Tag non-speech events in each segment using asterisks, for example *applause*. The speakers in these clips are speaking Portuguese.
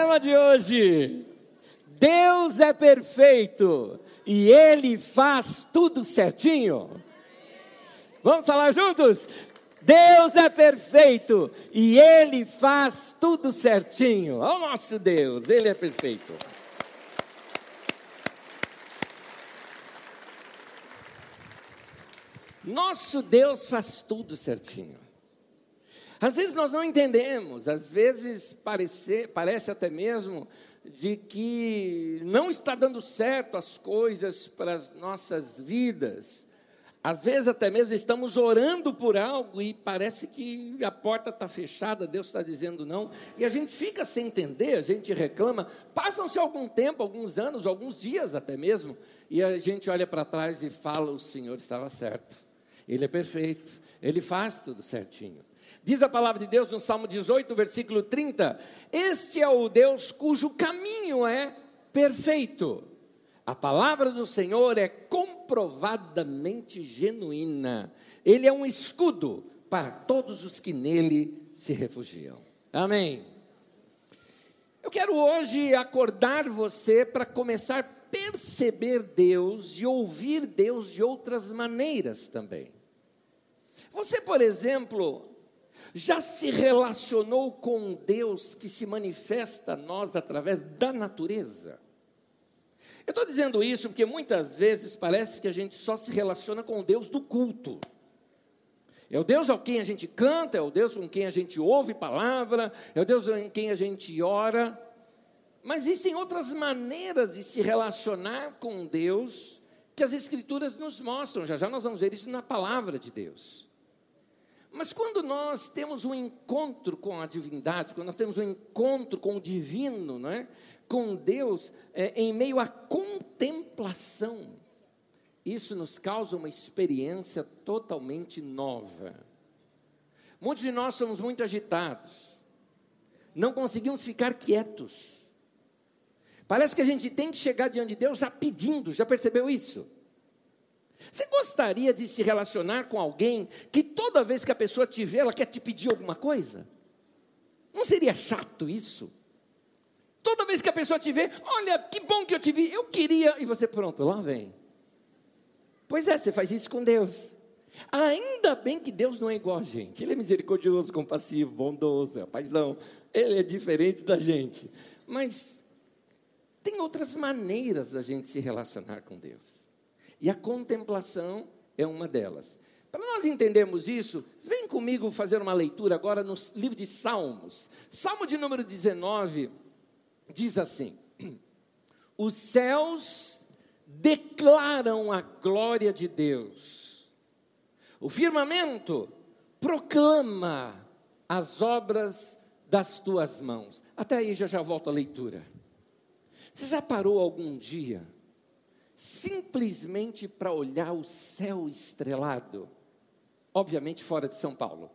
tema de hoje. Deus é perfeito e Ele faz tudo certinho. Vamos falar juntos? Deus é perfeito e Ele faz tudo certinho. Olha o nosso Deus, Ele é perfeito. Nosso Deus faz tudo certinho. Às vezes nós não entendemos, às vezes parece, parece até mesmo de que não está dando certo as coisas para as nossas vidas. Às vezes até mesmo estamos orando por algo e parece que a porta está fechada, Deus está dizendo não, e a gente fica sem entender, a gente reclama. Passam-se algum tempo, alguns anos, alguns dias até mesmo, e a gente olha para trás e fala: o Senhor estava certo, Ele é perfeito, Ele faz tudo certinho. Diz a palavra de Deus no Salmo 18, versículo 30: Este é o Deus cujo caminho é perfeito. A palavra do Senhor é comprovadamente genuína. Ele é um escudo para todos os que nele se refugiam. Amém. Eu quero hoje acordar você para começar a perceber Deus e ouvir Deus de outras maneiras também. Você, por exemplo, já se relacionou com Deus que se manifesta a nós através da natureza? Eu estou dizendo isso porque muitas vezes parece que a gente só se relaciona com o Deus do culto. É o Deus ao quem a gente canta, é o Deus com quem a gente ouve palavra, é o Deus em quem a gente ora. Mas existem outras maneiras de se relacionar com Deus que as Escrituras nos mostram. Já já nós vamos ver isso na palavra de Deus. Mas quando nós temos um encontro com a divindade, quando nós temos um encontro com o divino, não é? com Deus, é, em meio à contemplação, isso nos causa uma experiência totalmente nova. Muitos de nós somos muito agitados, não conseguimos ficar quietos. Parece que a gente tem que chegar diante de Deus já pedindo, já percebeu isso? Você gostaria de se relacionar com alguém que toda vez que a pessoa te vê, ela quer te pedir alguma coisa? Não seria chato isso? Toda vez que a pessoa te vê, olha, que bom que eu te vi, eu queria, e você, pronto, lá vem. Pois é, você faz isso com Deus. Ainda bem que Deus não é igual a gente. Ele é misericordioso, compassivo, bondoso, é paizão. Ele é diferente da gente. Mas tem outras maneiras da gente se relacionar com Deus. E a contemplação é uma delas. Para nós entendermos isso, vem comigo fazer uma leitura agora no livro de Salmos. Salmo de número 19 diz assim: *clears throat* Os céus declaram a glória de Deus, o firmamento proclama as obras das tuas mãos. Até aí já já volto à leitura. Você já parou algum dia? Simplesmente para olhar o céu estrelado, obviamente fora de São Paulo.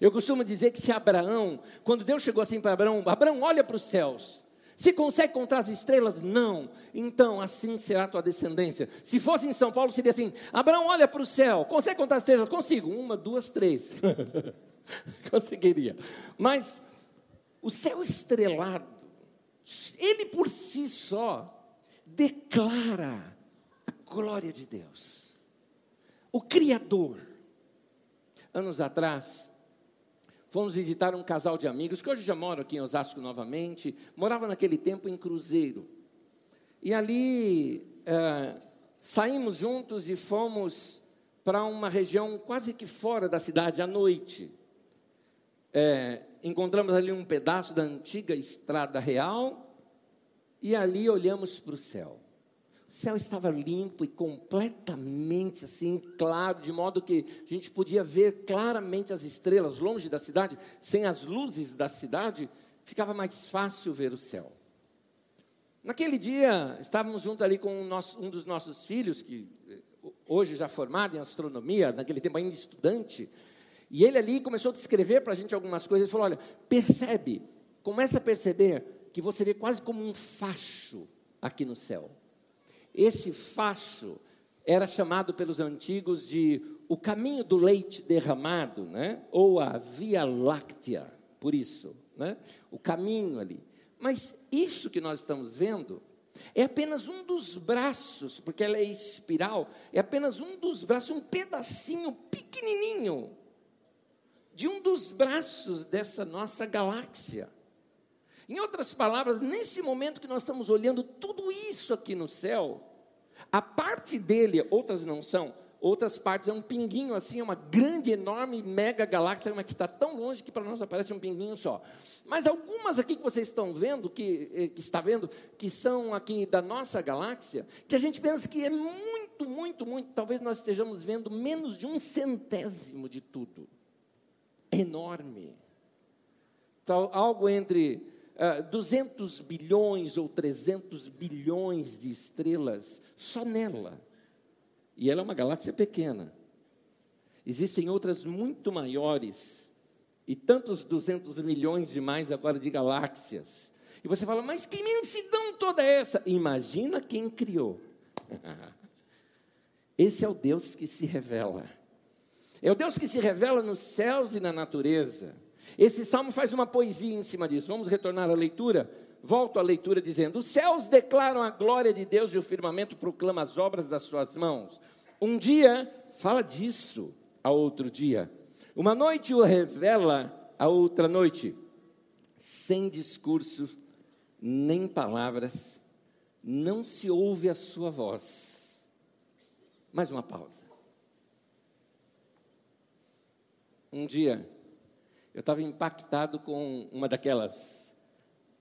Eu costumo dizer que se Abraão, quando Deus chegou assim para Abraão, Abraão, olha para os céus. Se consegue contar as estrelas? Não. Então, assim será a tua descendência. Se fosse em São Paulo, seria assim: Abraão, olha para o céu. Consegue contar as estrelas? Consigo. Uma, duas, três. *laughs* Conseguiria. Mas o céu estrelado, ele por si só, declara a glória de Deus. O Criador. Anos atrás, fomos visitar um casal de amigos, que hoje já mora aqui em Osasco novamente, morava naquele tempo em Cruzeiro. E ali é, saímos juntos e fomos para uma região quase que fora da cidade à noite. É, encontramos ali um pedaço da antiga estrada real e ali olhamos para o céu. O céu estava limpo e completamente assim, claro, de modo que a gente podia ver claramente as estrelas longe da cidade, sem as luzes da cidade, ficava mais fácil ver o céu. Naquele dia, estávamos junto ali com nosso, um dos nossos filhos, que eh, hoje já formado em astronomia, naquele tempo ainda estudante, e ele ali começou a descrever para a gente algumas coisas. Ele falou: Olha, percebe, começa a perceber que você vê quase como um facho aqui no céu. Esse facho era chamado pelos antigos de o caminho do leite derramado, né? ou a Via Láctea, por isso, né? o caminho ali. Mas isso que nós estamos vendo é apenas um dos braços, porque ela é espiral, é apenas um dos braços, um pedacinho pequenininho de um dos braços dessa nossa galáxia. Em outras palavras, nesse momento que nós estamos olhando tudo isso aqui no céu, a parte dele, outras não são, outras partes é um pinguinho assim, é uma grande, enorme, mega galáxia, mas que está tão longe que para nós aparece um pinguinho só. Mas algumas aqui que vocês estão vendo, que, eh, que está vendo, que são aqui da nossa galáxia, que a gente pensa que é muito, muito, muito, talvez nós estejamos vendo menos de um centésimo de tudo. Enorme. Então, algo entre uh, ah, 200 bilhões ou 300 bilhões de estrelas só nela. E ela é uma galáxia pequena. Existem outras muito maiores e tantos 200 milhões de mais agora de galáxias. E você fala, mas que imensidão toda é essa? Imagina quem criou. *laughs* Esse é o Deus que se revela. É o Deus que se revela nos céus e na natureza. Esse salmo faz uma poesia em cima disso. Vamos retornar à leitura? Volto à leitura dizendo: Os céus declaram a glória de Deus e o firmamento proclama as obras das suas mãos. Um dia, fala disso a outro dia. Uma noite o revela a outra noite, sem discurso nem palavras, não se ouve a sua voz. Mais uma pausa. Um dia, eu estava impactado com uma daquelas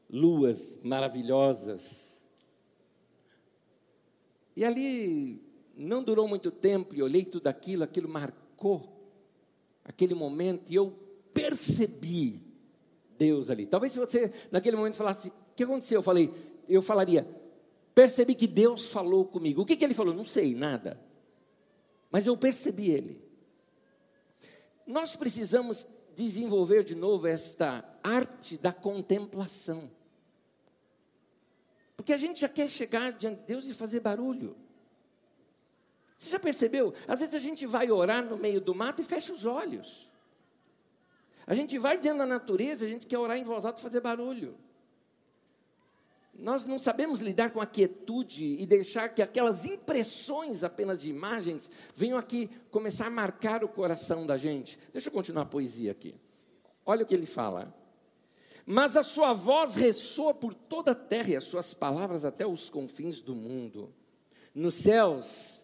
luas maravilhosas. E ali não durou muito tempo e olhei tudo aquilo, aquilo marcou aquele momento e eu percebi Deus ali. Talvez se você naquele momento falasse, o que aconteceu? Eu falei, eu falaria, percebi que Deus falou comigo. O que, que ele falou? Não sei, nada. Mas eu percebi ele. Nós precisamos desenvolver de novo esta arte da contemplação. Porque a gente já quer chegar diante de Deus e fazer barulho. Você já percebeu? Às vezes a gente vai orar no meio do mato e fecha os olhos. A gente vai diante da natureza, a gente quer orar em voz alta e fazer barulho. Nós não sabemos lidar com a quietude e deixar que aquelas impressões apenas de imagens venham aqui começar a marcar o coração da gente. Deixa eu continuar a poesia aqui. Olha o que ele fala. Mas a sua voz ressoa por toda a terra e as suas palavras até os confins do mundo. Nos céus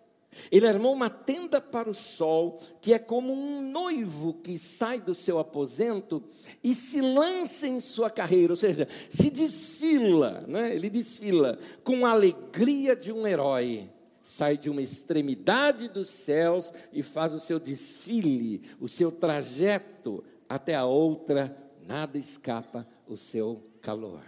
ele armou uma tenda para o sol, que é como um noivo que sai do seu aposento e se lança em sua carreira, ou seja, se desfila, né? ele desfila com a alegria de um herói. Sai de uma extremidade dos céus e faz o seu desfile, o seu trajeto até a outra, nada escapa o seu calor.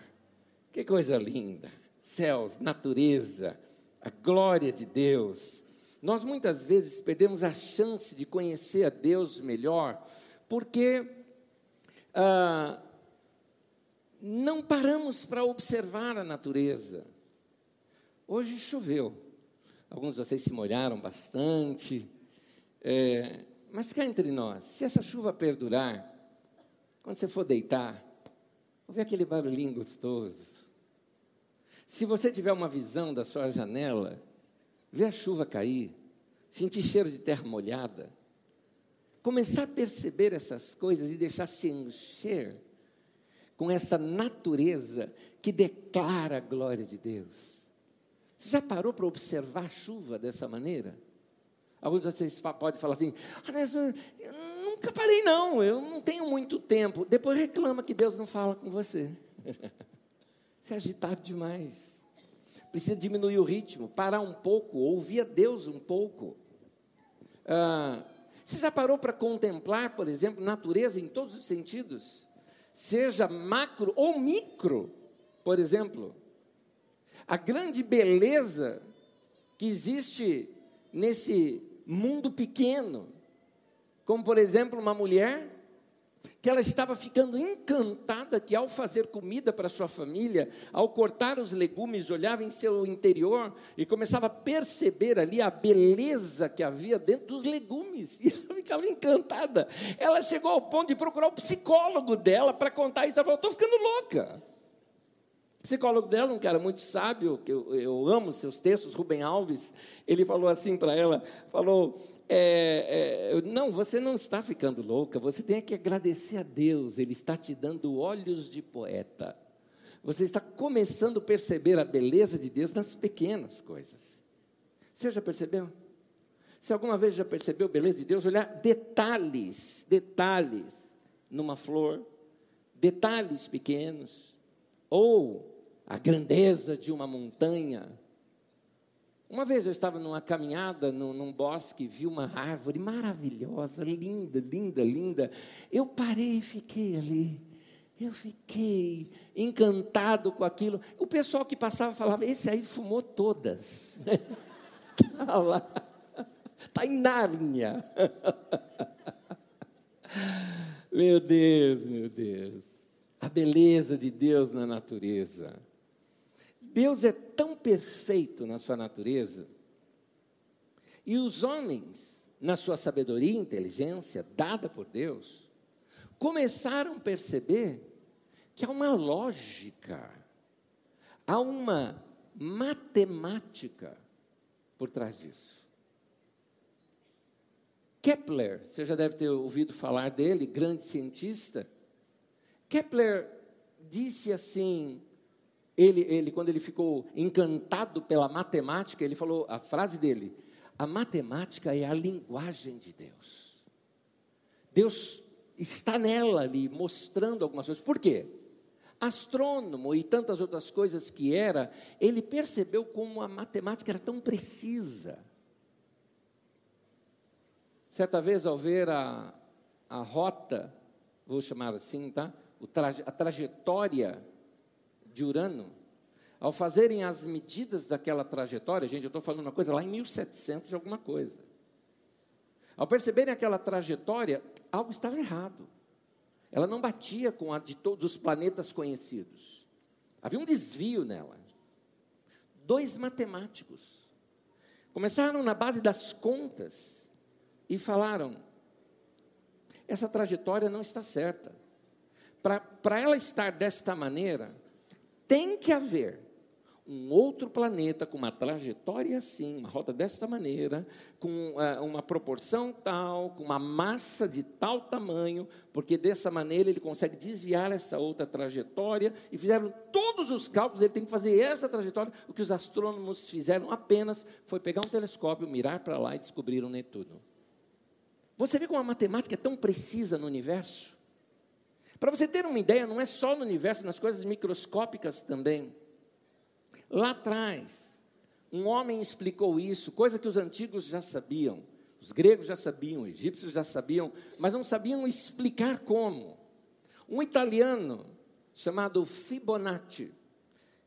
Que coisa linda! Céus, natureza, a glória de Deus nós muitas vezes perdemos a chance de conhecer a Deus melhor, porque ah, não paramos para observar a natureza. Hoje choveu, alguns de vocês se molharam bastante, é, mas cá entre nós, se essa chuva perdurar, quando você for deitar, ouve aquele barulhinho gostoso. Se você tiver uma visão da sua janela, ver a chuva cair, sentir cheiro de terra molhada, começar a perceber essas coisas e deixar se encher com essa natureza que declara a glória de Deus. Você já parou para observar a chuva dessa maneira? Alguns de vocês podem falar assim: ah, eu nunca parei, não, eu não tenho muito tempo. Depois reclama que Deus não fala com você. *laughs* Você é agitado demais precisa diminuir o ritmo, parar um pouco, ouvir a Deus um pouco. Ah, você já parou para contemplar, por exemplo, natureza em todos os sentidos? Seja macro ou micro, por exemplo. A grande beleza que existe nesse mundo pequeno, como por exemplo uma mulher que ela estava ficando encantada que ao fazer comida para sua família, ao cortar os legumes, olhava em seu interior e começava a perceber ali a beleza que havia dentro dos legumes. *laughs* E ela ficava encantada. Ela chegou ao ponto de procurar o psicólogo dela para contar isso. Ela falou: estou ficando louca. O psicólogo dela, um cara muito sábio, que eu, eu amo seus textos, Rubem Alves, ele falou assim para ela: falou, é, é, não, você não está ficando louca, você tem que agradecer a Deus, Ele está te dando olhos de poeta. Você está começando a perceber a beleza de Deus nas pequenas coisas. Você já percebeu? Se alguma vez já percebeu a beleza de Deus, olhar detalhes, detalhes numa flor, detalhes pequenos, ou a grandeza de uma montanha. Uma vez eu estava numa caminhada num, num bosque, vi uma árvore maravilhosa, linda, linda, linda. Eu parei e fiquei ali. Eu fiquei encantado com aquilo. O pessoal que passava falava: esse aí fumou todas. *laughs* Está lá. Está em Nárnia. *laughs* meu Deus, meu Deus. A beleza de Deus na natureza. Deus é tão perfeito na sua natureza. E os homens, na sua sabedoria e inteligência dada por Deus, começaram a perceber que há uma lógica, há uma matemática por trás disso. Kepler, você já deve ter ouvido falar dele, grande cientista. Kepler disse assim: ele, ele, quando ele ficou encantado pela matemática, ele falou a frase dele: a matemática é a linguagem de Deus. Deus está nela ali, mostrando algumas coisas. Por quê? Astrônomo e tantas outras coisas que era, ele percebeu como a matemática era tão precisa. Certa vez, ao ver a, a rota, vou chamar assim, tá? Traje, a trajetória de Urano, ao fazerem as medidas daquela trajetória, gente, eu estou falando uma coisa lá em 1700 de alguma coisa. Ao perceberem aquela trajetória, algo estava errado. Ela não batia com a de todos os planetas conhecidos. Havia um desvio nela. Dois matemáticos começaram na base das contas e falaram: essa trajetória não está certa. Para ela estar desta maneira, tem que haver um outro planeta com uma trajetória assim, uma rota desta maneira, com uh, uma proporção tal, com uma massa de tal tamanho, porque dessa maneira ele consegue desviar essa outra trajetória, e fizeram todos os cálculos, ele tem que fazer essa trajetória. O que os astrônomos fizeram apenas foi pegar um telescópio, mirar para lá e descobriram Netuno. Você vê como a matemática é tão precisa no universo? Para você ter uma ideia, não é só no universo, nas coisas microscópicas também. Lá atrás, um homem explicou isso, coisa que os antigos já sabiam. Os gregos já sabiam, os egípcios já sabiam, mas não sabiam explicar como. Um italiano chamado Fibonacci,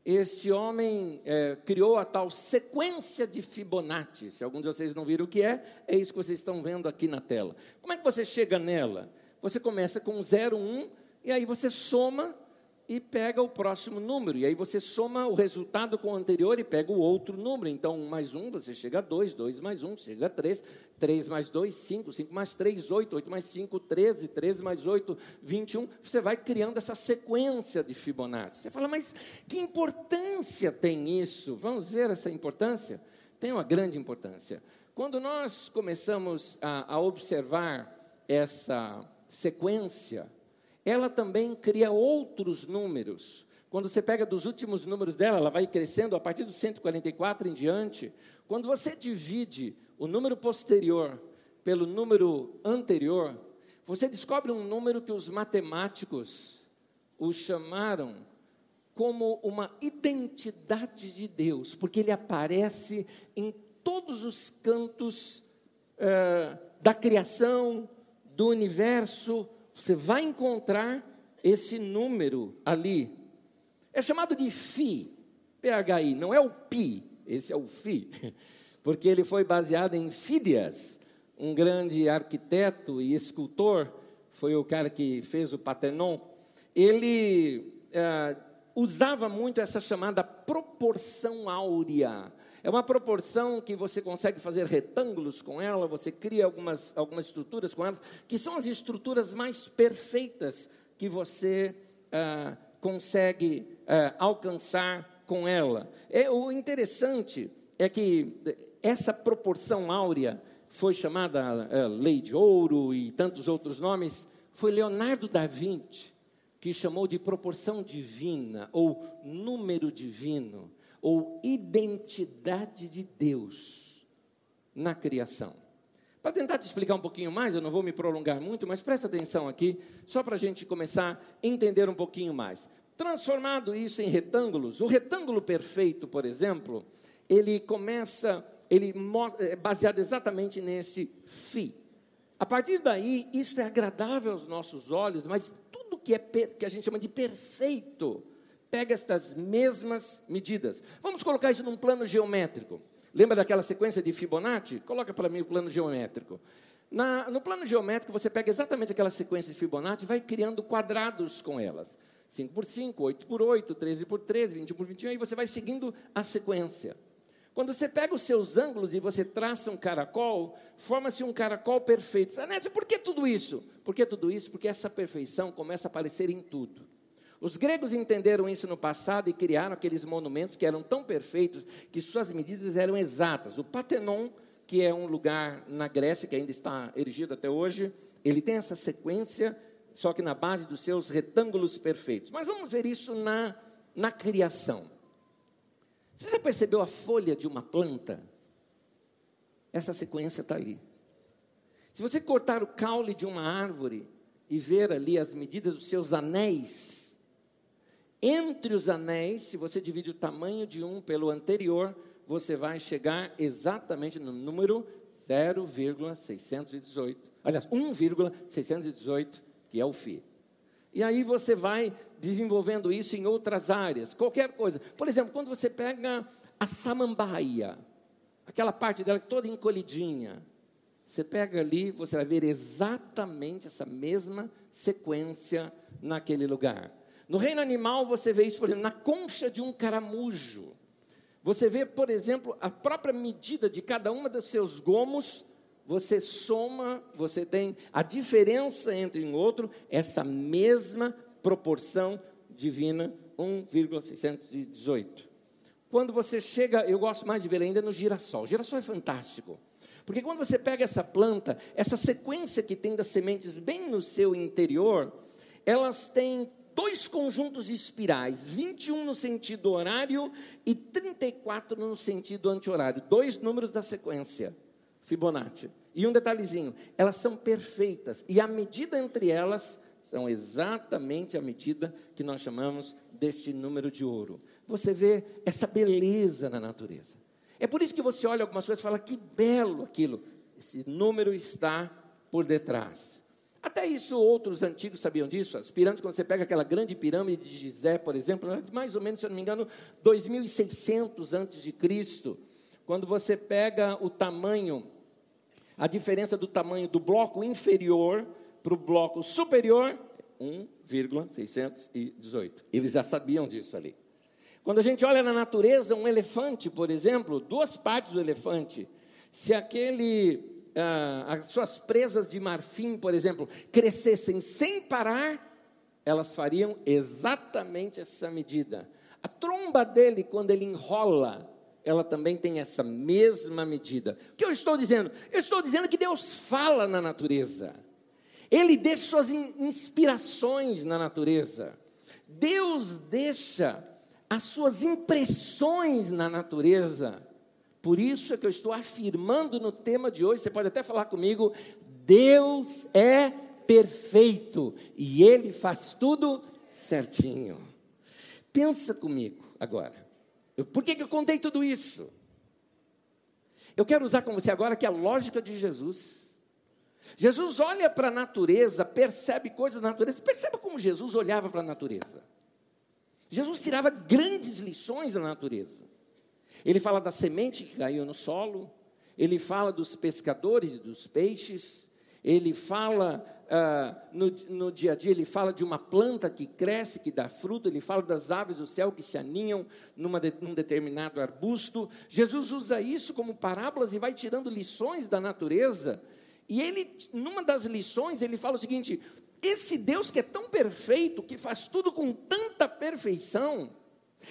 este homem é, criou a tal sequência de Fibonacci. Se algum de vocês não viram o que é, é isso que vocês estão vendo aqui na tela. Como é que você chega nela? Você começa com 0, 1, e aí você soma e pega o próximo número. E aí você soma o resultado com o anterior e pega o outro número. Então, 1 mais 1, você chega a 2, 2 mais 1, chega a 3, 3 mais 2, 5, 5 mais 3, 8, 8 mais 5, 13, 13 mais 8, 21. Você vai criando essa sequência de Fibonacci. Você fala, mas que importância tem isso? Vamos ver essa importância? Tem uma grande importância. Quando nós começamos a, a observar essa sequência, ela também cria outros números. Quando você pega dos últimos números dela, ela vai crescendo a partir do 144 em diante. Quando você divide o número posterior pelo número anterior, você descobre um número que os matemáticos o chamaram como uma identidade de Deus, porque ele aparece em todos os cantos eh, da criação, do universo, você vai encontrar esse número ali. É chamado de Fi, PHI, não é o Pi, esse é o Fi, *laughs* porque ele foi baseado em Fídias, um grande arquiteto e escultor, foi o cara que fez o Paternon. Ele uh, usava muito essa chamada proporção áurea. É uma proporção que você consegue fazer retângulos com ela, você cria algumas, algumas estruturas com elas, que são as estruturas mais perfeitas que você ah, consegue ah, alcançar com ela. É, o interessante é que essa proporção áurea foi chamada ah, lei de ouro e tantos outros nomes, foi Leonardo da Vinci que chamou de proporção divina ou número divino ou identidade de Deus na criação. Para tentar te explicar um pouquinho mais, eu não vou me prolongar muito, mas presta atenção aqui, só para a gente começar a entender um pouquinho mais. Transformado isso em retângulos, o retângulo perfeito, por exemplo, ele começa, ele é baseado exatamente nesse fi. A partir daí, isso é agradável aos nossos olhos, mas tudo que, é, que a gente chama de perfeito pega estas mesmas medidas. Vamos colocar isso num plano geométrico. Lembra daquela sequência de Fibonacci? Coloca para mim o plano geométrico. Na, no plano geométrico, você pega exatamente aquela sequência de Fibonacci e vai criando quadrados com elas. 5 por 5, 8 por 8, 13 por 13, 20 por 21, e você vai seguindo a sequência. Quando você pega os seus ângulos e você traça um caracol, forma-se um caracol perfeito. Sanésio, por que tudo isso? Por que tudo isso? Porque essa perfeição começa a aparecer em tudo. Os gregos entenderam isso no passado e criaram aqueles monumentos que eram tão perfeitos que suas medidas eram exatas. O Patenon, que é um lugar na Grécia que ainda está erigido até hoje, ele tem essa sequência, só que na base dos seus retângulos perfeitos. Mas vamos ver isso na, na criação. Você já percebeu a folha de uma planta? Essa sequência está ali. Se você cortar o caule de uma árvore e ver ali as medidas dos seus anéis, entre os anéis, se você divide o tamanho de um pelo anterior, você vai chegar exatamente no número 0,618. Aliás, 1,618, que é o Φ. E aí você vai desenvolvendo isso em outras áreas, qualquer coisa. Por exemplo, quando você pega a samambaia, aquela parte dela toda encolhidinha, você pega ali, você vai ver exatamente essa mesma sequência naquele lugar. No reino animal, você vê isso, por exemplo, na concha de um caramujo. Você vê, por exemplo, a própria medida de cada uma dos seus gomos, você soma, você tem a diferença entre um outro, essa mesma proporção divina, 1,618. Quando você chega, eu gosto mais de ver ainda no girassol. O girassol é fantástico. Porque quando você pega essa planta, essa sequência que tem das sementes bem no seu interior, elas têm dois conjuntos espirais, 21 no sentido horário e 34 no sentido anti-horário. Dois números da sequência, Fibonacci. E um detalhezinho, elas são perfeitas e a medida entre elas são exatamente a medida que nós chamamos deste número de ouro. Você vê essa beleza na natureza. É por isso que você olha algumas coisas e fala que belo aquilo. Esse número está por detrás. Até isso outros antigos sabiam disso. As pirâmides, quando você pega aquela grande pirâmide de Gizé, por exemplo, mais ou menos, se eu não me engano, 2.600 antes de Cristo. Quando você pega o tamanho, a diferença do tamanho do bloco inferior para o bloco superior, 1,618. Eles já sabiam disso ali. Quando a gente olha na natureza, um elefante, por exemplo, duas partes do elefante, se aquele ah, as suas presas de marfim, por exemplo, crescessem sem parar, elas fariam exatamente essa medida. A tromba dele, quando ele enrola, ela também tem essa mesma medida. O que eu estou dizendo? Eu estou dizendo que Deus fala na natureza. Ele deixa suas inspirações na natureza. Deus deixa as suas impressões na natureza. Por isso é que eu estou afirmando no tema de hoje, você pode até falar comigo, Deus é perfeito e Ele faz tudo certinho. Pensa comigo agora. Por que, que eu contei tudo isso? Eu quero usar com você agora que a lógica de Jesus. Jesus olha para a natureza, percebe coisas da natureza. Perceba como Jesus olhava para a natureza. Jesus tirava grandes lições da natureza. Ele fala da semente que caiu no solo, ele fala dos pescadores e dos peixes, Ele fala uh, no, no dia a dia, ele fala de uma planta que cresce, que dá fruto, ele fala das aves do céu que se aninham numa de, num determinado arbusto. Jesus usa isso como parábolas e vai tirando lições da natureza. E ele, numa das lições, ele fala o seguinte: esse Deus que é tão perfeito, que faz tudo com tanta perfeição,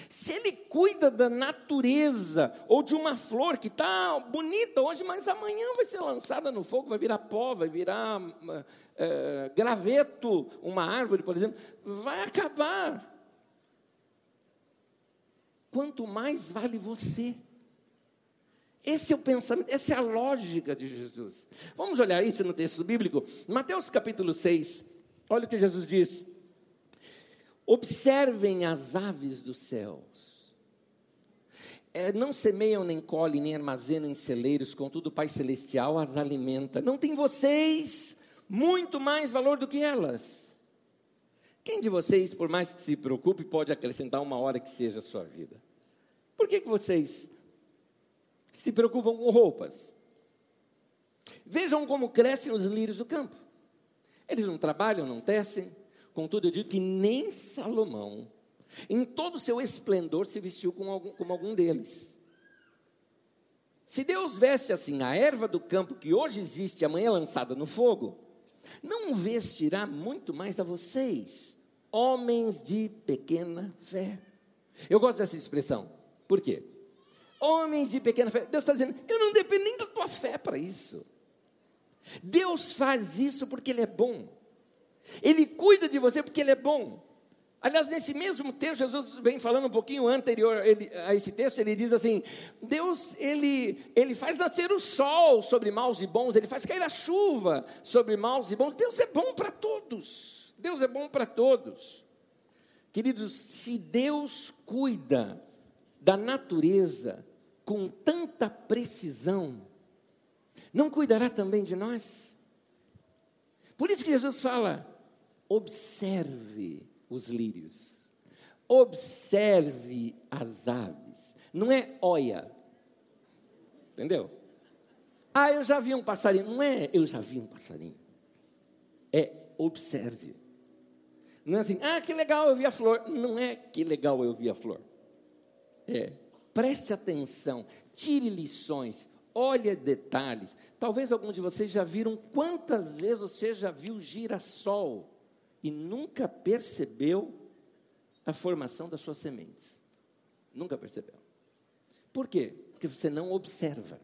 se ele cuida da natureza ou de uma flor que está bonita hoje, mas amanhã vai ser lançada no fogo, vai virar pó, vai virar é, graveto, uma árvore, por exemplo, vai acabar. Quanto mais vale você. Esse é o pensamento, essa é a lógica de Jesus. Vamos olhar isso no texto bíblico, Mateus capítulo 6. Olha o que Jesus diz. Observem as aves dos céus. É, não semeiam, nem colhem, nem armazenam em celeiros, contudo o Pai Celestial as alimenta. Não tem vocês muito mais valor do que elas? Quem de vocês, por mais que se preocupe, pode acrescentar uma hora que seja a sua vida? Por que, que vocês se preocupam com roupas? Vejam como crescem os lírios do campo. Eles não trabalham, não tecem, Contudo, eu digo que nem Salomão, em todo o seu esplendor, se vestiu como algum, como algum deles. Se Deus veste assim a erva do campo que hoje existe, amanhã lançada no fogo, não vestirá muito mais a vocês, homens de pequena fé. Eu gosto dessa expressão. Por quê? Homens de pequena fé. Deus está dizendo, eu não dependo nem da tua fé para isso. Deus faz isso porque Ele é bom. Ele cuida de você porque Ele é bom. Aliás, nesse mesmo texto, Jesus vem falando um pouquinho anterior a esse texto, ele diz assim: Deus, ele, ele faz nascer o sol sobre maus e bons, ele faz cair a chuva sobre maus e bons. Deus é bom para todos. Deus é bom para todos. Queridos, se Deus cuida da natureza com tanta precisão, não cuidará também de nós? Por isso que Jesus fala: observe os lírios, observe as aves. Não é olha, entendeu? Ah, eu já vi um passarinho. Não é eu já vi um passarinho. É observe. Não é assim, ah, que legal eu vi a flor. Não é que legal eu vi a flor. É, preste atenção, tire lições, olhe detalhes. Talvez algum de vocês já viram quantas vezes você já viu girassol e nunca percebeu a formação das suas sementes. Nunca percebeu. Por quê? Porque você não observa.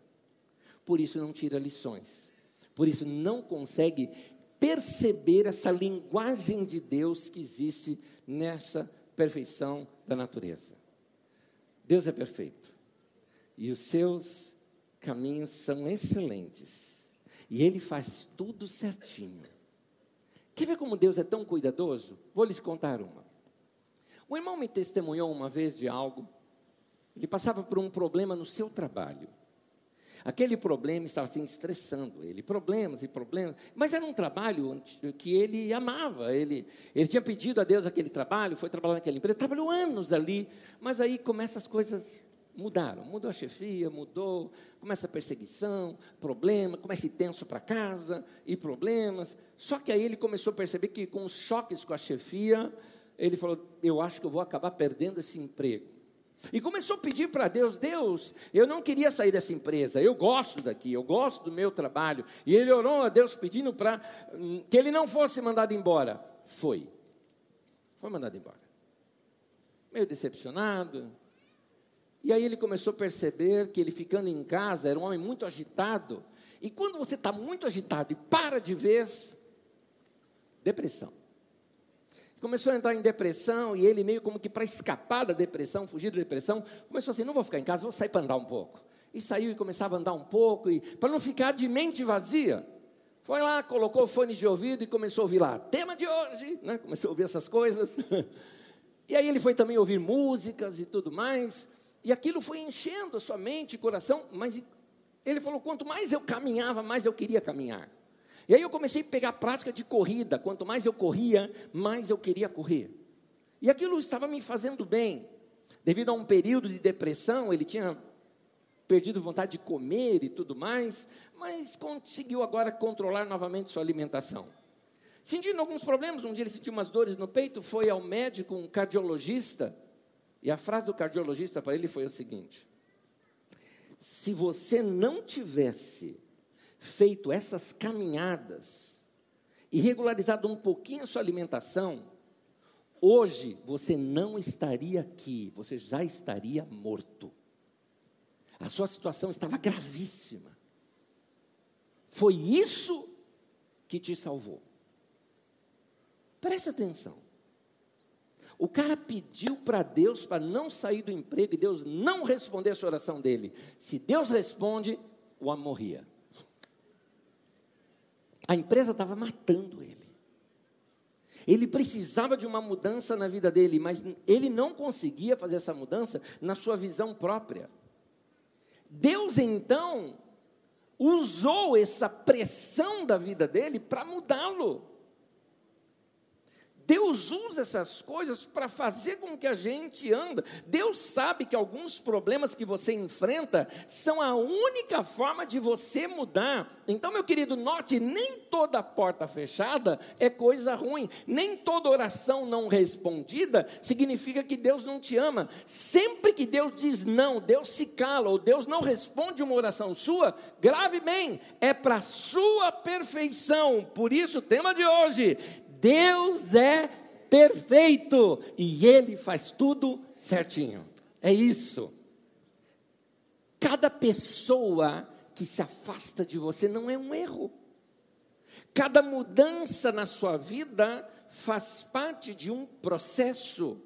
Por isso não tira lições. Por isso não consegue perceber essa linguagem de Deus que existe nessa perfeição da natureza. Deus é perfeito. E os seus caminhos são excelentes. E ele faz tudo certinho. Quer ver como Deus é tão cuidadoso? Vou lhes contar uma. O irmão me testemunhou uma vez de algo. Ele passava por um problema no seu trabalho. Aquele problema estava assim, estressando ele, problemas e problemas, mas era um trabalho que ele amava. Ele, ele tinha pedido a Deus aquele trabalho, foi trabalhar naquela empresa, trabalhou anos ali, mas aí começam as coisas mudaram. Mudou a chefia, mudou, começa a perseguição, problema, começa tenso para casa e problemas. Só que aí ele começou a perceber que com os choques com a chefia, ele falou: Eu acho que eu vou acabar perdendo esse emprego. E começou a pedir para Deus: Deus, eu não queria sair dessa empresa, eu gosto daqui, eu gosto do meu trabalho. E ele orou a Deus pedindo para hum, que ele não fosse mandado embora. Foi. Foi mandado embora. Meio decepcionado, e aí ele começou a perceber que ele ficando em casa era um homem muito agitado. E quando você está muito agitado e para de vez, depressão. Começou a entrar em depressão e ele meio como que para escapar da depressão, fugir da depressão, começou assim, não vou ficar em casa, vou sair para andar um pouco. E saiu e começava a andar um pouco, e para não ficar de mente vazia. Foi lá, colocou o fone de ouvido e começou a ouvir lá, tema de hoje, né? começou a ouvir essas coisas. *laughs* e aí ele foi também ouvir músicas e tudo mais. E aquilo foi enchendo a sua mente e coração, mas ele falou: quanto mais eu caminhava, mais eu queria caminhar. E aí eu comecei a pegar a prática de corrida. Quanto mais eu corria, mais eu queria correr. E aquilo estava me fazendo bem. Devido a um período de depressão, ele tinha perdido vontade de comer e tudo mais, mas conseguiu agora controlar novamente sua alimentação. Sentindo alguns problemas, um dia ele sentiu umas dores no peito, foi ao médico, um cardiologista, e a frase do cardiologista para ele foi o seguinte: Se você não tivesse feito essas caminhadas e regularizado um pouquinho a sua alimentação, hoje você não estaria aqui, você já estaria morto. A sua situação estava gravíssima. Foi isso que te salvou. Preste atenção. O cara pediu para Deus para não sair do emprego e Deus não responder a oração dele. Se Deus responde, o homem morria. A empresa estava matando ele. Ele precisava de uma mudança na vida dele, mas ele não conseguia fazer essa mudança na sua visão própria. Deus então usou essa pressão da vida dele para mudá-lo. Deus usa essas coisas para fazer com que a gente anda. Deus sabe que alguns problemas que você enfrenta são a única forma de você mudar. Então, meu querido, note: nem toda porta fechada é coisa ruim, nem toda oração não respondida significa que Deus não te ama. Sempre que Deus diz não, Deus se cala ou Deus não responde uma oração sua, grave bem, é para sua perfeição. Por isso, o tema de hoje Deus é perfeito e Ele faz tudo certinho. É isso. Cada pessoa que se afasta de você não é um erro. Cada mudança na sua vida faz parte de um processo.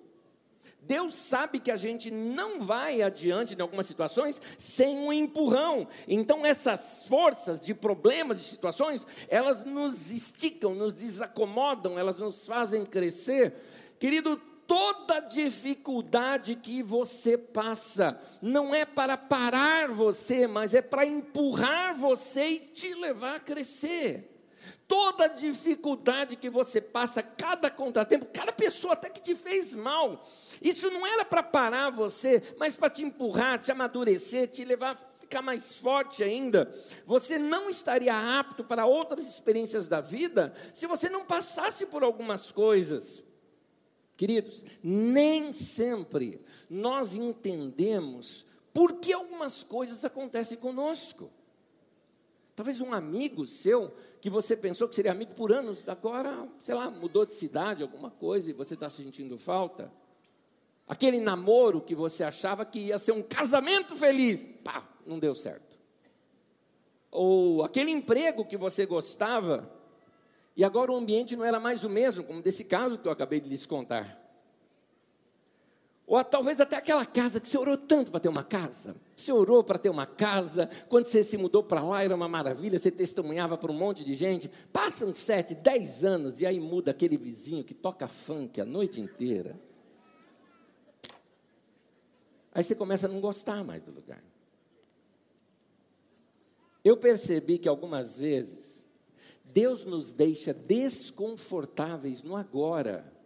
Deus sabe que a gente não vai adiante em algumas situações sem um empurrão. Então, essas forças de problemas, de situações, elas nos esticam, nos desacomodam, elas nos fazem crescer. Querido, toda dificuldade que você passa não é para parar você, mas é para empurrar você e te levar a crescer toda dificuldade que você passa, cada contratempo, cada pessoa até que te fez mal, isso não era para parar você, mas para te empurrar, te amadurecer, te levar a ficar mais forte ainda. Você não estaria apto para outras experiências da vida se você não passasse por algumas coisas. Queridos, nem sempre nós entendemos por que algumas coisas acontecem conosco. Talvez um amigo seu que você pensou que seria amigo por anos, agora, sei lá, mudou de cidade, alguma coisa, e você está sentindo falta. Aquele namoro que você achava que ia ser um casamento feliz, pá, não deu certo. Ou aquele emprego que você gostava, e agora o ambiente não era mais o mesmo, como desse caso que eu acabei de lhes contar. Ou talvez até aquela casa que você orou tanto para ter uma casa. Você orou para ter uma casa. Quando você se mudou para lá, era uma maravilha. Você testemunhava para um monte de gente. Passam sete, dez anos e aí muda aquele vizinho que toca funk a noite inteira. Aí você começa a não gostar mais do lugar. Eu percebi que algumas vezes Deus nos deixa desconfortáveis no agora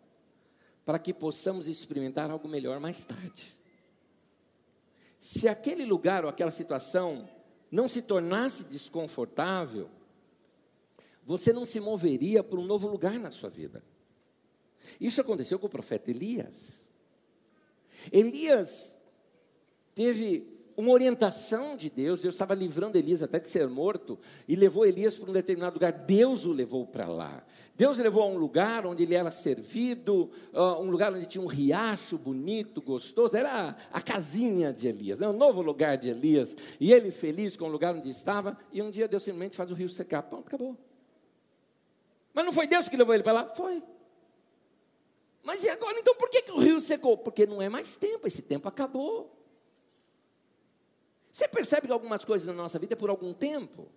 para que possamos experimentar algo melhor mais tarde. Se aquele lugar ou aquela situação não se tornasse desconfortável, você não se moveria para um novo lugar na sua vida. Isso aconteceu com o profeta Elias. Elias teve uma orientação de Deus, Deus estava livrando Elias até de ser morto, e levou Elias para um determinado lugar, Deus o levou para lá. Deus levou a um lugar onde ele era servido, uh, um lugar onde tinha um riacho bonito, gostoso, era a, casinha de Elias, né? novo lugar de Elias, e ele feliz com o lugar onde estava, e um dia Deus simplesmente faz o rio secar, pronto, acabou. Mas não foi Deus que levou ele para lá? Foi. Mas e agora, então por que, que o rio secou? Porque não é mais tempo, esse tempo acabou. Você percebe que algumas coisas na nossa vida é por algum tempo?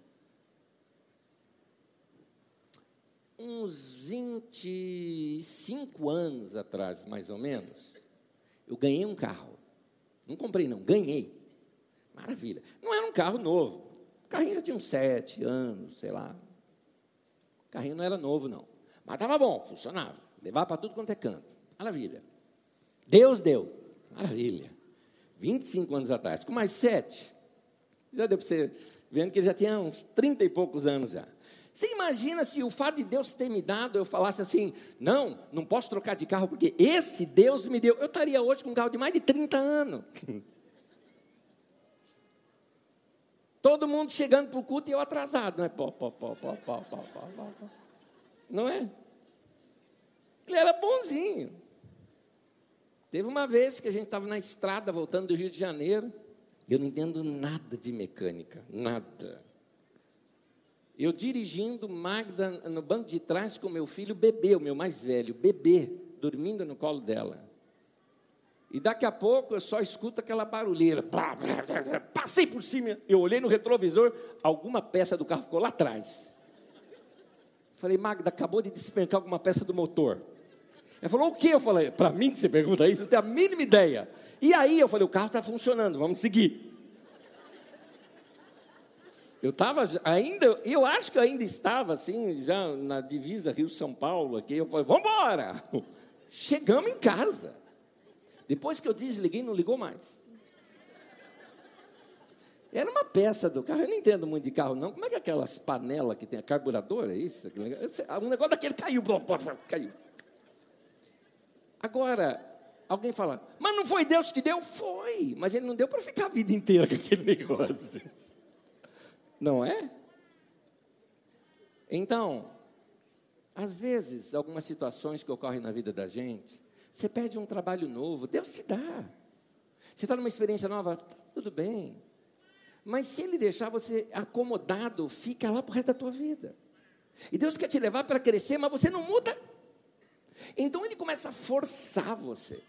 Uns 25 anos atrás, mais ou menos, eu ganhei um carro. Não comprei, não, ganhei. Maravilha. Não era um carro novo. O carrinho já tinha uns sete anos, sei lá. O carrinho não era novo, não. Mas estava bom, funcionava. Levava para tudo quanto é canto. Maravilha. Deus deu. Maravilha. 25 anos atrás, com mais sete, Já deu para você vendo que ele já tinha uns 30 e poucos anos já. Você imagina se o fato de Deus ter me dado, eu falasse assim, não, não posso trocar de carro porque esse Deus me deu. Eu estaria hoje com um carro de mais de 30 anos. *laughs* Todo mundo chegando para o culto e eu atrasado, não é? Pó, pó, pó, pó, pó, pó, pó, pó. Não é? Ele era bonzinho. Teve uma vez que a gente estava na estrada voltando do Rio de Janeiro. Eu não entendo nada de mecânica, nada. Eu dirigindo Magda no banco de trás com meu filho, bebê, o meu mais velho, bebê, dormindo no colo dela. E daqui a pouco eu só escuto aquela barulheira. Passei por cima, eu olhei no retrovisor, alguma peça do carro ficou lá atrás. Falei, Magda, acabou de despencar alguma peça do motor. Ela falou, o que? Eu falei, para mim que você pergunta isso, não tenho a mínima ideia. E aí eu falei, o carro está funcionando, vamos seguir. Eu estava ainda, eu acho que eu ainda estava assim, já na divisa Rio-São Paulo aqui. Eu falei, vamos embora. Chegamos em casa. Depois que eu desliguei, não ligou mais. Era uma peça do carro, eu não entendo muito de carro, não. Como é que é aquelas panelas que tem carburador, é isso? Um negócio daquele caiu, caiu. Agora, alguém fala, mas não foi Deus que deu? Foi, mas ele não deu para ficar a vida inteira *laughs* com aquele negócio. Não é? Então, às vezes, algumas situações que ocorrem na vida da gente, você pede um trabalho novo, Deus te dá. Você está numa experiência nova, tudo bem. Mas se Ele deixar você acomodado, fica lá o resto da tua vida. E Deus quer te levar para crescer, mas você não muda. Então ele começa a forçar você.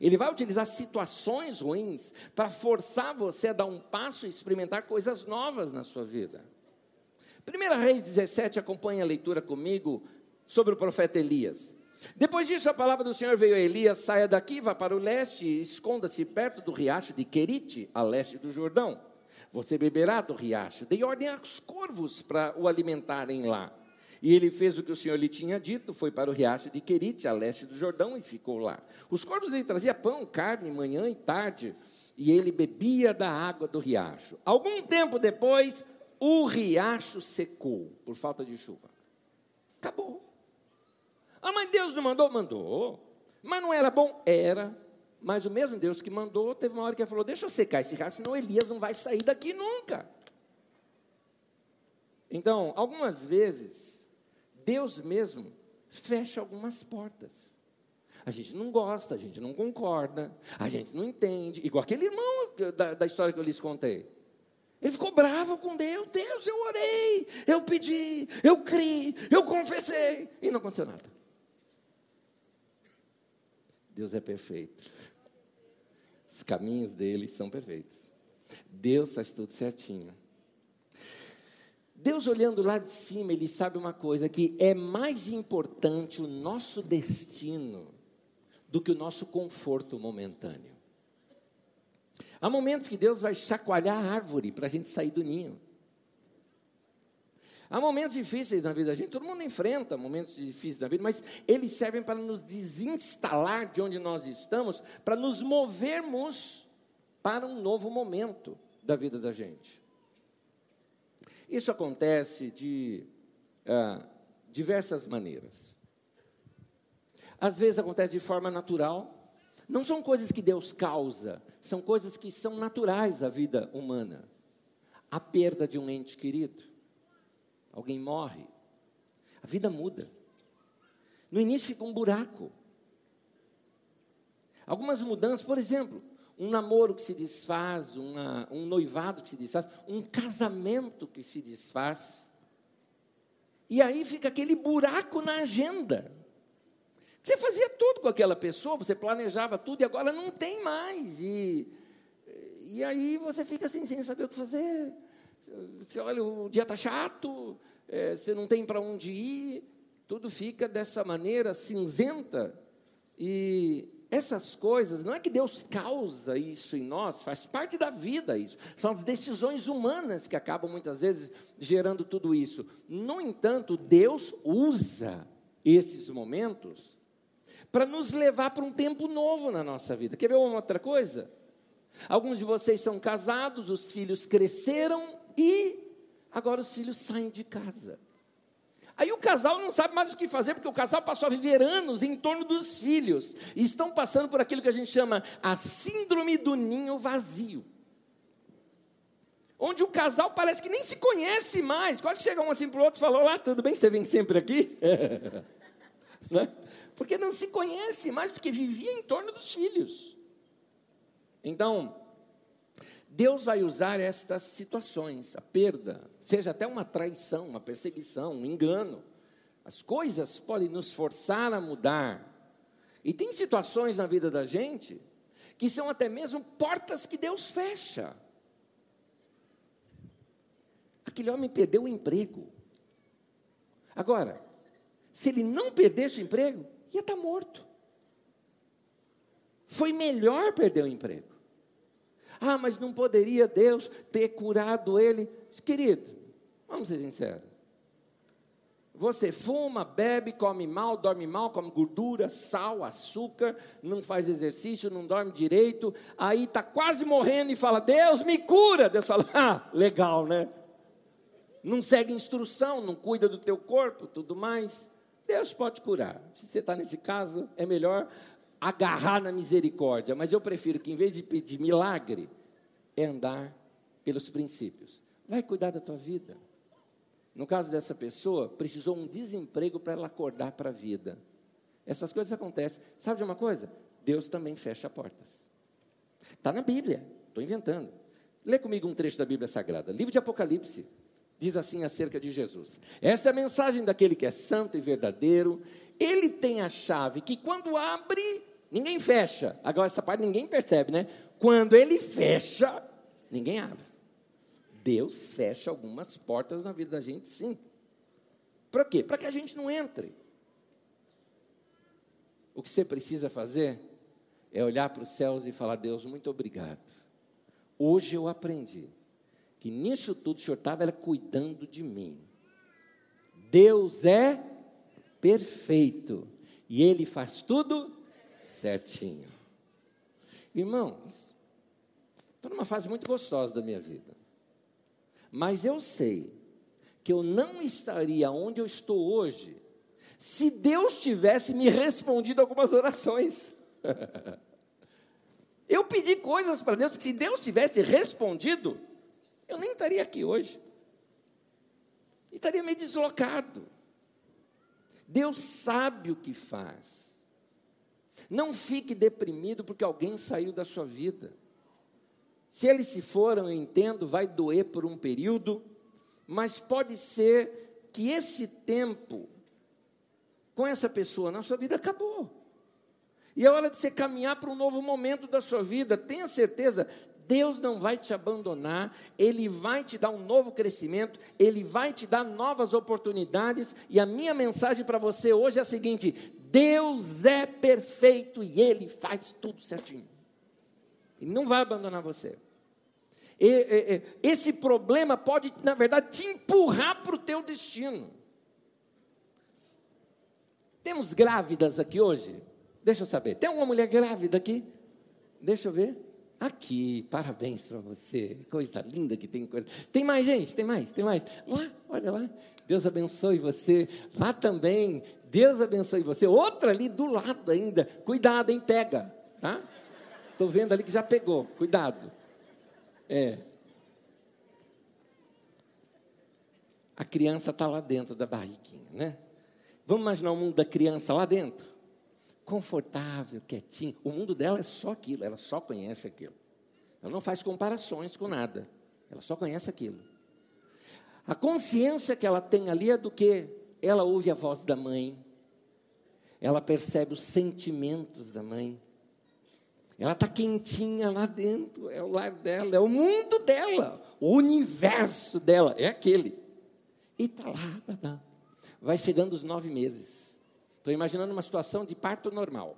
Ele vai utilizar situações ruins para forçar você a dar um passo e experimentar coisas novas na sua vida. 1 Reis 17, acompanha a leitura comigo sobre o profeta Elias. Depois disso, a palavra do Senhor veio a Elias: saia daqui, vá para o leste esconda-se perto do riacho de Querite, a leste do Jordão. Você beberá do riacho. Dei ordem aos corvos para o alimentarem lá. E ele fez o que o Senhor lhe tinha dito, foi para o riacho de Querite, a leste do Jordão, e ficou lá. Os corvos lhe traziam pão, carne, manhã e tarde, e ele bebia da água do riacho. Algum tempo depois, o riacho secou, por falta de chuva. Acabou. Ah, mas Deus não mandou? Mandou. Mas não era bom? Era. Mas o mesmo Deus que mandou, teve uma hora que ele falou: Deixa eu secar esse riacho, senão Elias não vai sair daqui nunca. Então, algumas vezes, Deus mesmo fecha algumas portas. A gente não gosta, a gente não concorda, a gente não entende. Igual aquele irmão da, da história que eu lhes contei. Ele ficou bravo com Deus. Deus, eu orei, eu pedi, eu criei, eu confessei. E não aconteceu nada. Deus é perfeito. Os caminhos dele são perfeitos. Deus faz tudo certinho. Deus olhando lá de cima, ele sabe uma coisa: que é mais importante o nosso destino do que o nosso conforto momentâneo. Há momentos que Deus vai chacoalhar a árvore para a gente sair do ninho. Há momentos difíceis na vida da gente, todo mundo enfrenta momentos difíceis na vida, mas eles servem para nos desinstalar de onde nós estamos, para nos movermos para um novo momento da vida da gente. Isso acontece de ah, diversas maneiras. Às vezes acontece de forma natural. Não são coisas que Deus causa, são coisas que são naturais à vida humana. A perda de um ente querido, alguém morre, a vida muda. No início fica um buraco. Algumas mudanças, por exemplo, um namoro que se desfaz, uma, um noivado que se desfaz, um casamento que se desfaz. E aí fica aquele buraco na agenda. Você fazia tudo com aquela pessoa, você planejava tudo e agora não tem mais. E, e aí você fica assim, sem saber o que fazer. Você olha, o dia está chato, é, você não tem para onde ir, tudo fica dessa maneira cinzenta. E essas coisas, não é que Deus causa isso em nós, faz parte da vida isso. São as decisões humanas que acabam muitas vezes gerando tudo isso. No entanto, Deus usa esses momentos para nos levar para um tempo novo na nossa vida. Quer ver uma outra coisa? Alguns de vocês são casados, os filhos cresceram e agora os filhos saem de casa. Aí o casal não sabe mais o que fazer, porque o casal passou a viver anos em torno dos filhos. E estão passando por aquilo que a gente chama a síndrome do ninho vazio. Onde o casal parece que nem se conhece mais. Quase que chega um assim para o outro e fala: Olá, tudo bem? Você vem sempre aqui? *laughs* né? Porque não se conhece mais, porque vivia em torno dos filhos. Então, Deus vai usar estas situações, a perda, seja até uma traição, uma perseguição, um engano. As coisas podem nos forçar a mudar. E tem situações na vida da gente que são até mesmo portas que Deus fecha. Aquele homem perdeu o emprego. Agora, se ele não perdesse o emprego, ia estar morto. Foi melhor perder o emprego. Ah, mas não poderia Deus ter curado ele? Querido, vamos ser sinceros. Você fuma, bebe, come mal, dorme mal, come gordura, sal, açúcar, não faz exercício, não dorme direito, aí está quase morrendo e fala: Deus me cura. Deus fala: Ah, legal, né? Não segue instrução, não cuida do teu corpo, tudo mais. Deus pode curar. Se você está nesse caso, é melhor agarrar na misericórdia, mas eu prefiro que em vez de pedir milagre, é andar pelos princípios. Vai cuidar da tua vida. No caso dessa pessoa, precisou um desemprego para ela acordar para a vida. Essas coisas acontecem. Sabe de uma coisa? Deus também fecha portas. Está na Bíblia, estou inventando. Lê comigo um trecho da Bíblia Sagrada. Livro de Apocalipse diz assim acerca de Jesus. Essa é a mensagem daquele que é santo e verdadeiro. Ele tem a chave que quando abre, ninguém fecha. Agora, essa parte ninguém percebe, né? Quando ele fecha, ninguém abre. Deus fecha algumas portas na vida da gente, sim. Para quê? Para que a gente não entre. O que você precisa fazer é olhar para os céus e falar: Deus, muito obrigado. Hoje eu aprendi que nisso tudo o Senhor estava cuidando de mim. Deus é perfeito e Ele faz tudo certinho. Irmãos, estou numa fase muito gostosa da minha vida. Mas eu sei que eu não estaria onde eu estou hoje se Deus tivesse me respondido algumas orações. *laughs* eu pedi coisas para Deus que se Deus tivesse respondido, eu nem estaria aqui hoje. E estaria meio deslocado. Deus sabe o que faz. Não fique deprimido porque alguém saiu da sua vida. Se eles se foram, eu entendo, vai doer por um período, mas pode ser que esse tempo com essa pessoa na sua vida acabou. E é hora de você caminhar para um novo momento da sua vida. Tenha certeza, Deus não vai te abandonar, Ele vai te dar um novo crescimento, Ele vai te dar novas oportunidades. E a minha mensagem para você hoje é a seguinte: Deus é perfeito e Ele faz tudo certinho. Ele não vai abandonar você. Esse problema pode, na verdade, te empurrar para o teu destino. Temos grávidas aqui hoje? Deixa eu saber. Tem uma mulher grávida aqui? Deixa eu ver. Aqui, parabéns para você. Coisa linda que tem coisa. Tem mais, gente? Tem mais? Tem mais? Lá, olha lá. Deus abençoe você. Lá também. Deus abençoe você. Outra ali do lado ainda. Cuidado, hein? Pega. Tá? Estou vendo ali que já pegou. Cuidado. É. A criança está lá dentro da barriguinha, né? Vamos imaginar o mundo da criança lá dentro? confortável, quietinho. O mundo dela é só aquilo, ela só conhece aquilo. Ela não faz comparações com nada, ela só conhece aquilo. A consciência que ela tem ali é do que ela ouve a voz da mãe, ela percebe os sentimentos da mãe, ela está quentinha lá dentro, é o lar dela, é o mundo dela, o universo dela, é aquele. E está lá, tá, tá. vai chegando os nove meses. Estou imaginando uma situação de parto normal.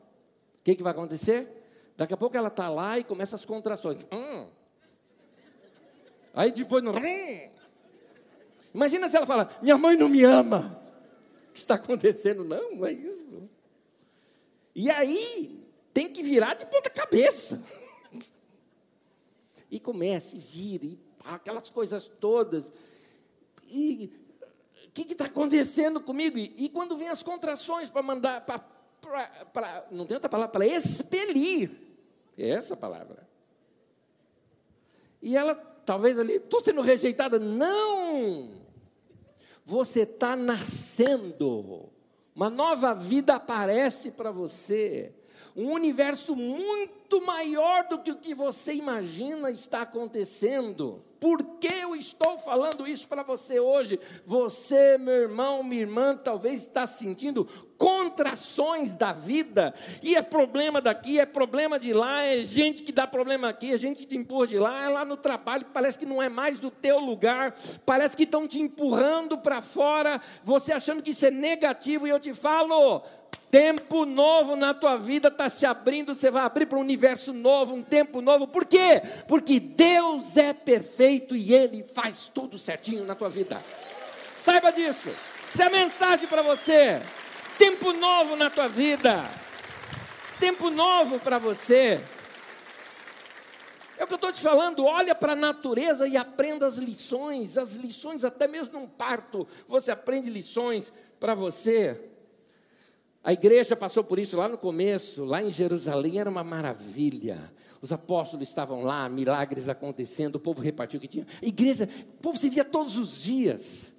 O que, que vai acontecer? Daqui a pouco ela está lá e começa as contrações. Hum. Aí depois. Hum. Imagina se ela fala: Minha mãe não me ama. O que está acontecendo? Não, não é isso. E aí tem que virar de ponta cabeça. E começa, e vira, e aquelas coisas todas. E o que está acontecendo comigo? E, e, quando vem as contrações para mandar, para, não tem outra palavra, para expelir. É essa palavra. E ela, talvez ali, estou sendo rejeitada. Não! Você está nascendo. Uma nova vida aparece para você. Um universo muito maior do que o que você imagina está acontecendo. Por que eu estou falando isso para você hoje? Você, meu irmão, minha irmã, talvez está sentindo contrações da vida, e é problema daqui, é problema de lá, é gente que dá problema aqui, é gente que te empurra de lá, é lá no trabalho, parece que não é mais do teu lugar, parece que estão te empurrando para fora, você achando que isso é negativo, e eu te falo, Tempo novo na tua vida está se abrindo, você vai abrir para um universo novo, um tempo novo. Por quê? Porque Deus é perfeito e Ele faz tudo certinho na tua vida. Saiba disso. Isso é mensagem para você. Tempo novo na tua vida. Tempo novo para você. É o que eu estou te falando, olha para a natureza e aprenda as lições, as lições até mesmo num parto, você aprende lições para você. A igreja passou por isso lá no começo, lá em Jerusalém, era uma maravilha. Os apóstolos estavam lá, milagres acontecendo, o povo repartiu o que tinha. A igreja, o povo se via todos os dias.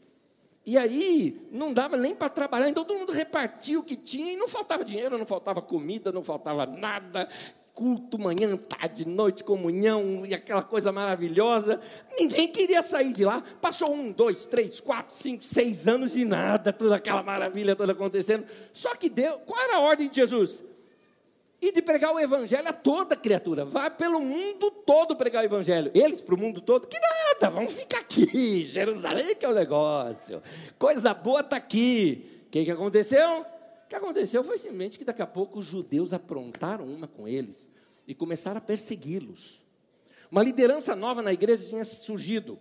E aí, não dava nem para trabalhar, então todo mundo repartiu o que tinha e não faltava dinheiro, não faltava comida, não faltava nada culto, manhã, tarde, noite, comunhão e aquela coisa maravilhosa. Ninguém queria sair de lá. Passou um, dois, três, quatro, cinco, seis anos e nada, toda aquela maravilha toda acontecendo. Só que Deus, qual era a ordem de Jesus? E de pregar o evangelho a toda criatura. Vá pelo mundo todo pregar o evangelho. Eles para o mundo todo, que nada, vamos ficar aqui. *laughs* Jerusalém que é o negócio. Coisa boa está aqui. O que, que aconteceu? O que aconteceu foi simplesmente que daqui a pouco os judeus aprontaram uma com eles e começaram a persegui-los. Uma liderança nova na igreja tinha surgido.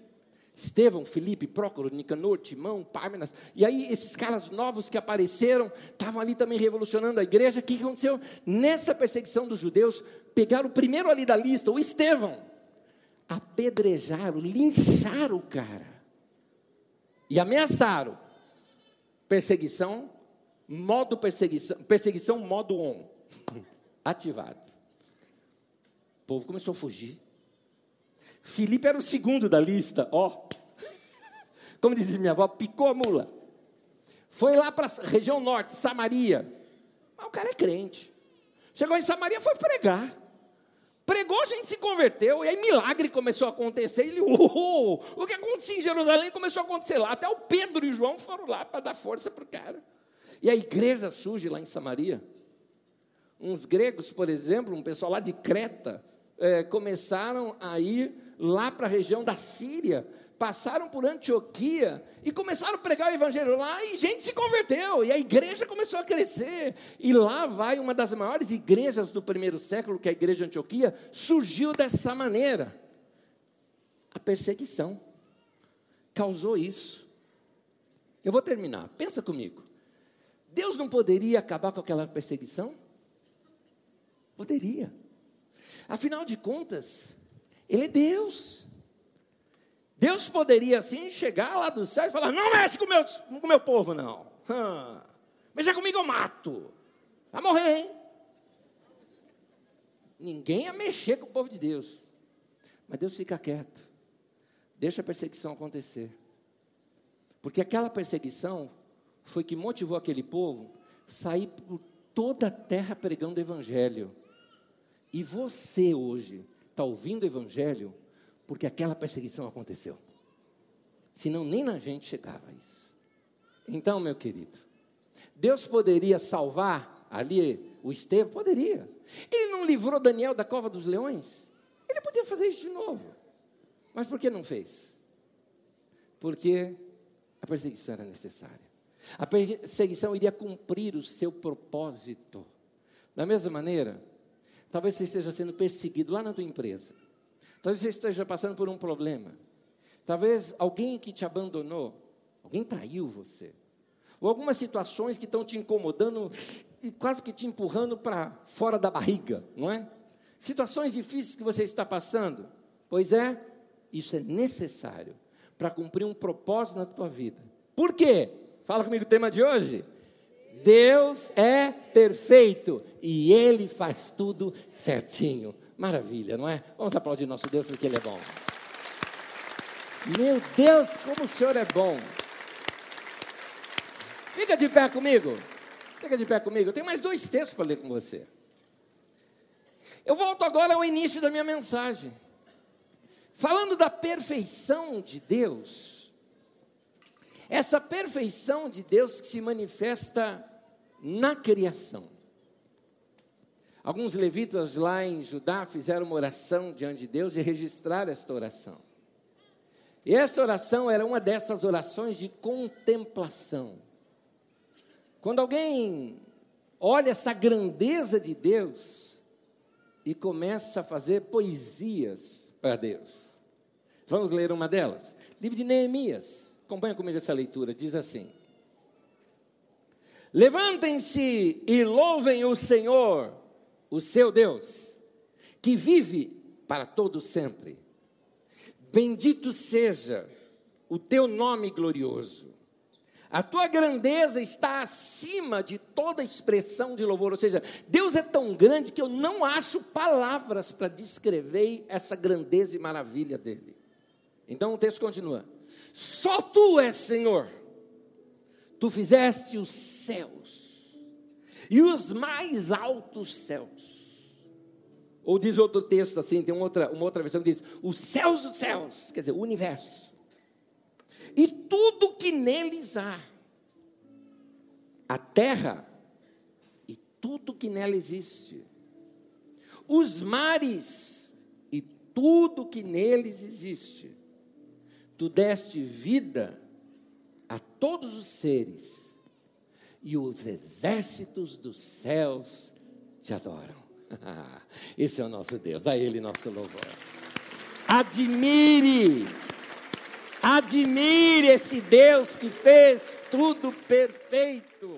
Estevão, Felipe, Prócoro, Nicanor, Timão, Pármenas. E aí, esses caras novos que apareceram, estavam ali também revolucionando a igreja. O que aconteceu? Nessa perseguição dos judeus, pegaram o primeiro ali da lista, o Estevão. Apedrejaram, lincharam o cara. E ameaçaram. Perseguição, modo perseguição, perseguição modo on. *laughs* Ativado povo começou a fugir. Filipe era o segundo da lista, ó. *laughs* Como dizia minha avó, picou a mula. Foi lá para a região norte, Samaria. Mas o cara é crente. Chegou em Samaria, foi pregar. Pregou, a gente se converteu, e aí milagre começou a acontecer. Ele, oh, o que acontecia em Jerusalém começou a acontecer lá. Até o Pedro e João foram lá para dar força para o cara. E a igreja surge lá em Samaria. Uns gregos, por exemplo, um pessoal lá de Creta, é, começaram a ir lá para a região da Síria, passaram por Antioquia e começaram a pregar o evangelho lá e gente se converteu e a igreja começou a crescer. E lá vai uma das maiores igrejas do primeiro século, que é a igreja de Antioquia, surgiu dessa maneira. A perseguição causou isso. Eu vou terminar. Pensa comigo. Deus não poderia acabar com aquela perseguição? Poderia. Afinal de contas, Ele é Deus. Deus poderia assim chegar lá do céu e falar: Não mexe com o meu, com meu povo, não. Hum, mexa comigo, eu mato. Vai morrer, hein? Ninguém ia mexer com o povo de Deus. Mas Deus fica quieto. Deixa a perseguição acontecer. Porque aquela perseguição foi que motivou aquele povo sair por toda a terra pregando o evangelho. E você hoje está ouvindo o Evangelho porque aquela perseguição aconteceu. Senão nem na gente chegava isso. Então, meu querido, Deus poderia salvar ali o Estevão? Poderia. Ele não livrou Daniel da cova dos leões? Ele podia fazer isso de novo. Mas por que não fez? Porque a perseguição era necessária. A perseguição iria cumprir o seu propósito. Da mesma maneira, Talvez você esteja sendo perseguido lá na tua empresa. Talvez você esteja passando por um problema. Talvez alguém que te abandonou, alguém traiu você. Ou algumas situações que estão te incomodando e quase que te empurrando para fora da barriga, não é? Situações difíceis que você está passando. Pois é, isso é necessário para cumprir um propósito na tua vida. Por quê? Fala comigo o tema de hoje. Deus é perfeito e Ele faz tudo certinho. Maravilha, não é? Vamos aplaudir nosso Deus porque Ele é bom. Meu Deus, como o Senhor é bom. Fica de pé comigo. Fica de pé comigo. Eu tenho mais dois textos para ler com você. Eu volto agora ao início da minha mensagem. Falando da perfeição de Deus. Essa perfeição de Deus que se manifesta na criação. Alguns levitas lá em Judá fizeram uma oração diante de Deus e registraram esta oração. E essa oração era uma dessas orações de contemplação. Quando alguém olha essa grandeza de Deus e começa a fazer poesias para Deus. Vamos ler uma delas? Livro de Neemias. Acompanha comigo essa leitura. Diz assim: Levantem-se e louvem o Senhor, o seu Deus, que vive para todo sempre. Bendito seja o teu nome glorioso. A tua grandeza está acima de toda expressão de louvor. Ou seja, Deus é tão grande que eu não acho palavras para descrever essa grandeza e maravilha dele. Então o texto continua: Só tu és Senhor. Tu fizeste os céus e os mais altos céus ou diz outro texto assim, tem uma outra, uma outra versão que diz: os céus dos céus, quer dizer, o universo. E tudo que neles há. A terra e tudo que nela existe. Os mares e tudo que neles existe. Tu deste vida a todos os seres, e os exércitos dos céus te adoram. *laughs* Esse é o nosso Deus, a Ele nosso louvor. Admire, admire esse Deus que fez tudo perfeito.